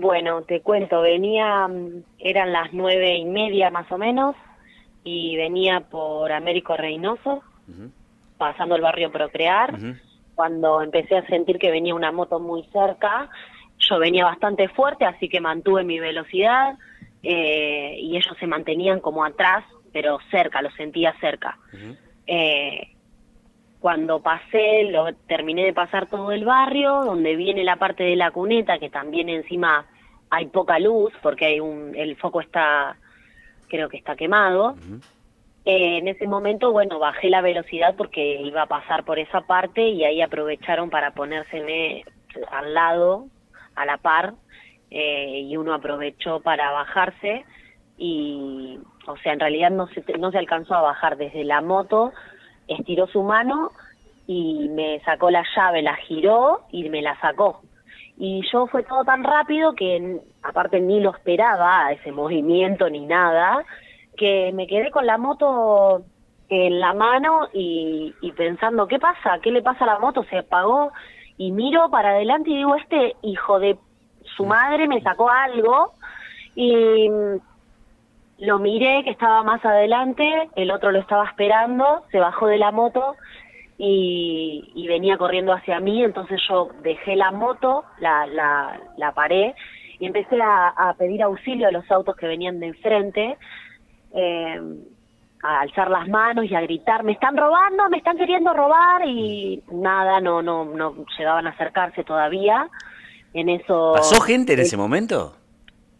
Bueno, te cuento, venía, mm, eran las nueve y media más o menos, y venía por Américo Reynoso, pasando el barrio Procrear, cuando empecé a sentir que venía una moto muy cerca, yo venía bastante fuerte, así que mantuve mi velocidad, eh, y ellos se mantenían como atrás, pero cerca, lo sentía cerca. eh, cuando pasé, lo terminé de pasar todo el barrio, donde viene la parte de la cuneta, que también encima hay poca luz, porque hay un, el foco está, creo que está quemado. Eh, en ese momento, bueno, bajé la velocidad porque iba a pasar por esa parte y ahí aprovecharon para ponérseme al lado, a la par, eh, y uno aprovechó para bajarse y, o sea, en realidad no se, no se alcanzó a bajar desde la moto, estiró su mano y me sacó la llave, la giró y me la sacó. Y yo fue todo tan rápido que aparte ni lo esperaba ese movimiento ni nada, que me quedé con la moto en la mano y, y pensando, ¿qué pasa? ¿Qué le pasa a la moto? Se apagó y miro para adelante y digo, este hijo de su madre me sacó algo y mm, lo miré que estaba más adelante, el otro lo estaba esperando, se bajó de la moto y, y venía corriendo hacia mí, entonces yo dejé la moto, la, la, la paré y empecé a, a pedir auxilio a los autos que venían de enfrente, eh, a alzar las manos y a gritar, me están robando, me están queriendo robar y nada, no, no, no llegaban a acercarse todavía. En eso ¿Pasó gente en ese momento?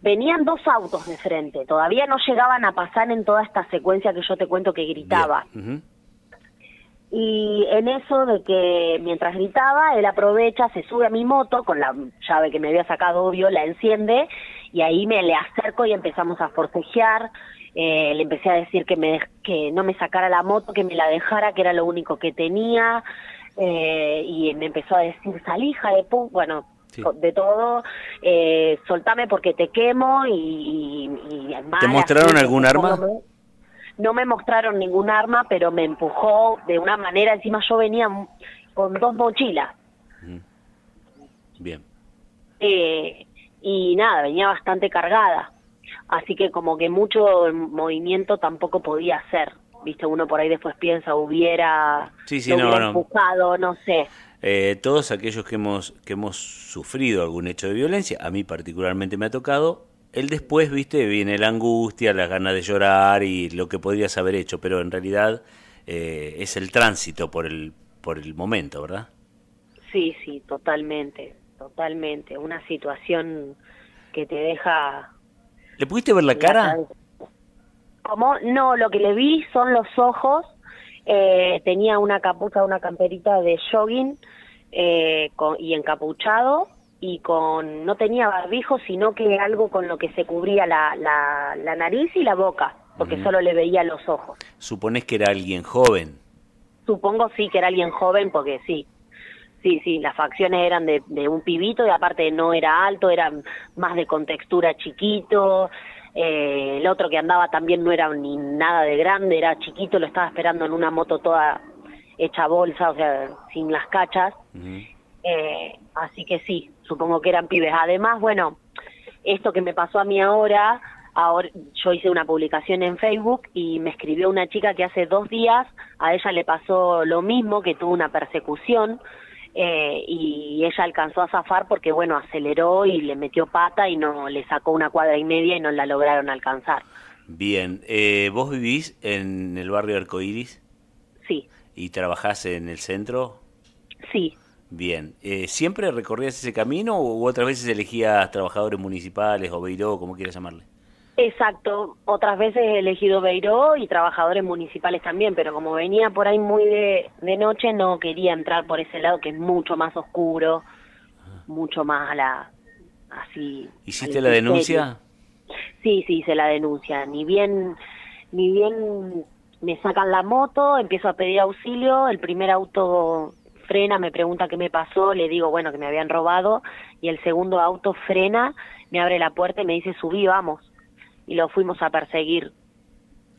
Venían dos autos de frente, todavía no llegaban a pasar en toda esta secuencia que yo te cuento que gritaba. Y en eso de que mientras gritaba, él aprovecha, se sube a mi moto con la llave que me había sacado, obvio, la enciende y ahí me le acerco y empezamos a forcejear. Eh, le empecé a decir que, me, que no me sacara la moto, que me la dejara, que era lo único que tenía. Eh, y me empezó a decir, salí, hija de pu-". bueno, Sí. de todo, eh, soltame porque te quemo y... mal, mostraron así, algún arma? No me mostraron ningún arma, pero me empujó de una manera, encima yo venía con dos mochilas. Bien. Eh, y nada, venía bastante cargada. Así que como que mucho movimiento tampoco podía hacer. Viste, uno por ahí después piensa, hubiera, Sí, sí, lo no, hubiera no. empujado, no sé. Eh, todos aquellos que hemos, que hemos sufrido algún hecho de violencia, a mí particularmente me ha tocado, el después, viste, viene la angustia, las ganas de llorar y lo que podrías haber hecho, pero en realidad eh, es el tránsito por el, por el momento, ¿verdad? Sí, sí, totalmente, totalmente. Una situación que te deja... ¿Le pudiste ver la cara? ¿Cómo? No, lo que le vi son los ojos. Eh, tenía una capucha, una camperita de jogging eh, con- y encapuchado y con no tenía barbijo, sino que algo con lo que se cubría la, la, la nariz y la boca, porque solo le veía los ojos. Suponés que era alguien joven. Supongo sí que era alguien joven, porque sí, sí, sí, las facciones eran de, de un pibito y aparte no era alto, era más de contextura chiquito. Eh, el otro que andaba también no era ni nada de grande, era chiquito, lo estaba esperando en una moto toda hecha bolsa, o sea, sin las cachas. Eh, así que sí, supongo que eran pibes. Además, bueno, esto que me pasó a mí ahora, ahora yo hice una publicación en Facebook y me escribió una chica que hace dos días a ella le pasó lo mismo, que tuvo una persecución eh, y ella alcanzó a zafar porque, bueno, aceleró y le metió pata y no le sacó una cuadra y media y no la lograron alcanzar. Bien, eh, ¿vos vivís en el barrio Arcoíris Sí, y trabajás en el centro? sí, Bien, eh, ¿siempre recorrías ese camino o otras veces elegías trabajadores municipales o Beiró, como quieras llamarle? Exacto, otras veces he elegido Beiró y trabajadores municipales también, pero como venía por ahí muy de, de noche no quería entrar por ese lado que es mucho más oscuro, mucho más a la así. ¿Hiciste la denuncia? Sí, sí, hice la denuncia. Ni bien, ni bien me sacan la moto, empiezo a pedir auxilio, el primer auto frena, me pregunta qué me pasó, le digo, bueno, que me habían robado, y el segundo auto frena, me abre la puerta y me dice, subí, vamos. Y lo fuimos a perseguir.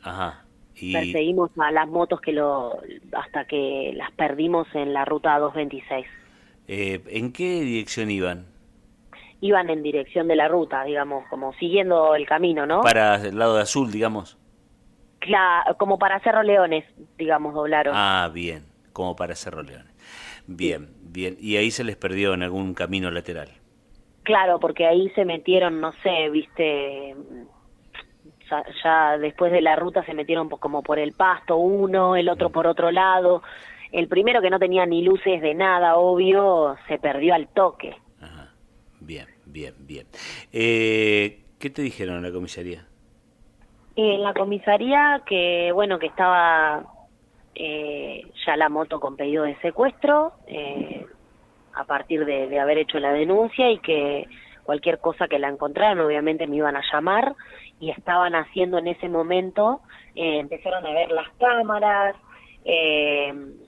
Ajá. Y Perseguimos a las motos que lo hasta que las perdimos en la ruta 226. eh, ¿en qué dirección iban? iban en dirección de la ruta, digamos, como siguiendo el camino, ¿no? Para el lado de azul, digamos. Claro, como para Cerro Leones, digamos, doblaron. Ah, bien, como para Cerro Leones. Bien, bien. Y ahí se les perdió en algún camino lateral. Claro, porque ahí se metieron, no sé, viste, ya, después de la ruta se metieron como por el pasto uno, el otro por otro lado. El primero que no tenía ni luces de nada, obvio, se perdió al toque. Ajá. Bien, bien, bien. Eh, ¿Qué te dijeron en la comisaría? En la comisaría que, bueno, que estaba eh, ya la moto con pedido de secuestro eh, a partir de, haber hecho la denuncia y que cualquier cosa que la encontraran obviamente me iban a llamar y estaban haciendo en ese momento, eh, empezaron a ver las cámaras,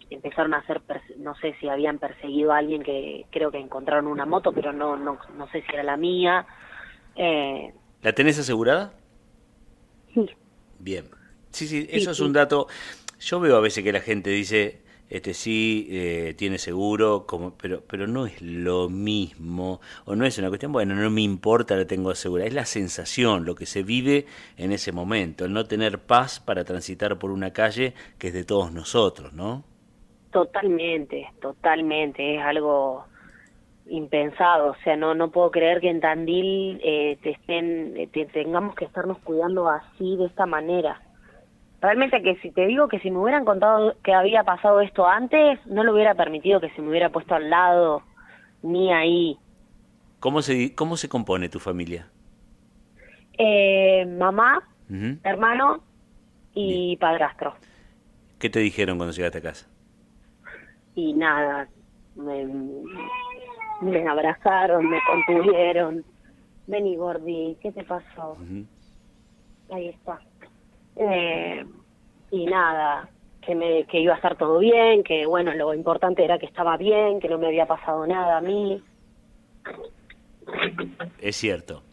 empezaron a hacer, no sé si habían perseguido a alguien que creo que encontraron una moto, pero no, no, no sé si era la mía. ¿La tenés asegurada? Sí. Bien. Sí, sí, eso es un dato yo veo a veces que la gente dice, este sí, eh, tiene seguro, como, pero, pero no es lo mismo, o no es una cuestión, bueno, no me importa, la tengo asegurada, es la sensación, lo que se vive en ese momento, el no tener paz para transitar por una calle que es de todos nosotros, ¿no? Totalmente, totalmente, es algo impensado, o sea, no no puedo creer que en Tandil eh, te estén, te tengamos que estarnos cuidando así, de esta manera realmente que si te digo que si me hubieran contado que había pasado esto antes, no lo hubiera permitido que se me hubiera puesto al lado, ni ahí. ¿Cómo se, cómo se compone tu familia? Eh, mamá, hermano y padrastro. ¿Qué te dijeron cuando llegaste a casa? Y nada, me, me abrazaron, me contuvieron. Vení, Gordi, ¿qué te pasó? Ahí está eh, y nada, que, me, que iba a estar todo bien, que bueno, lo importante era que estaba bien, que no me había pasado nada a mí. Es cierto.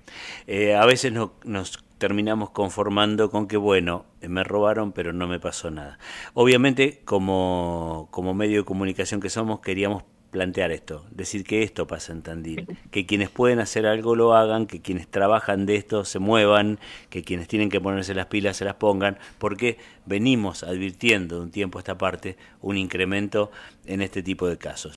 Eh, a veces no, nos terminamos conformando con que, bueno, me robaron, pero no me pasó nada. Obviamente, como, como medio de comunicación que somos, queríamos plantear esto, decir que esto pasa en Tandil, que quienes pueden hacer algo lo hagan, que quienes trabajan de esto se muevan, que quienes tienen que ponerse las pilas se las pongan, porque venimos advirtiendo de un tiempo a esta parte un incremento en este tipo de casos.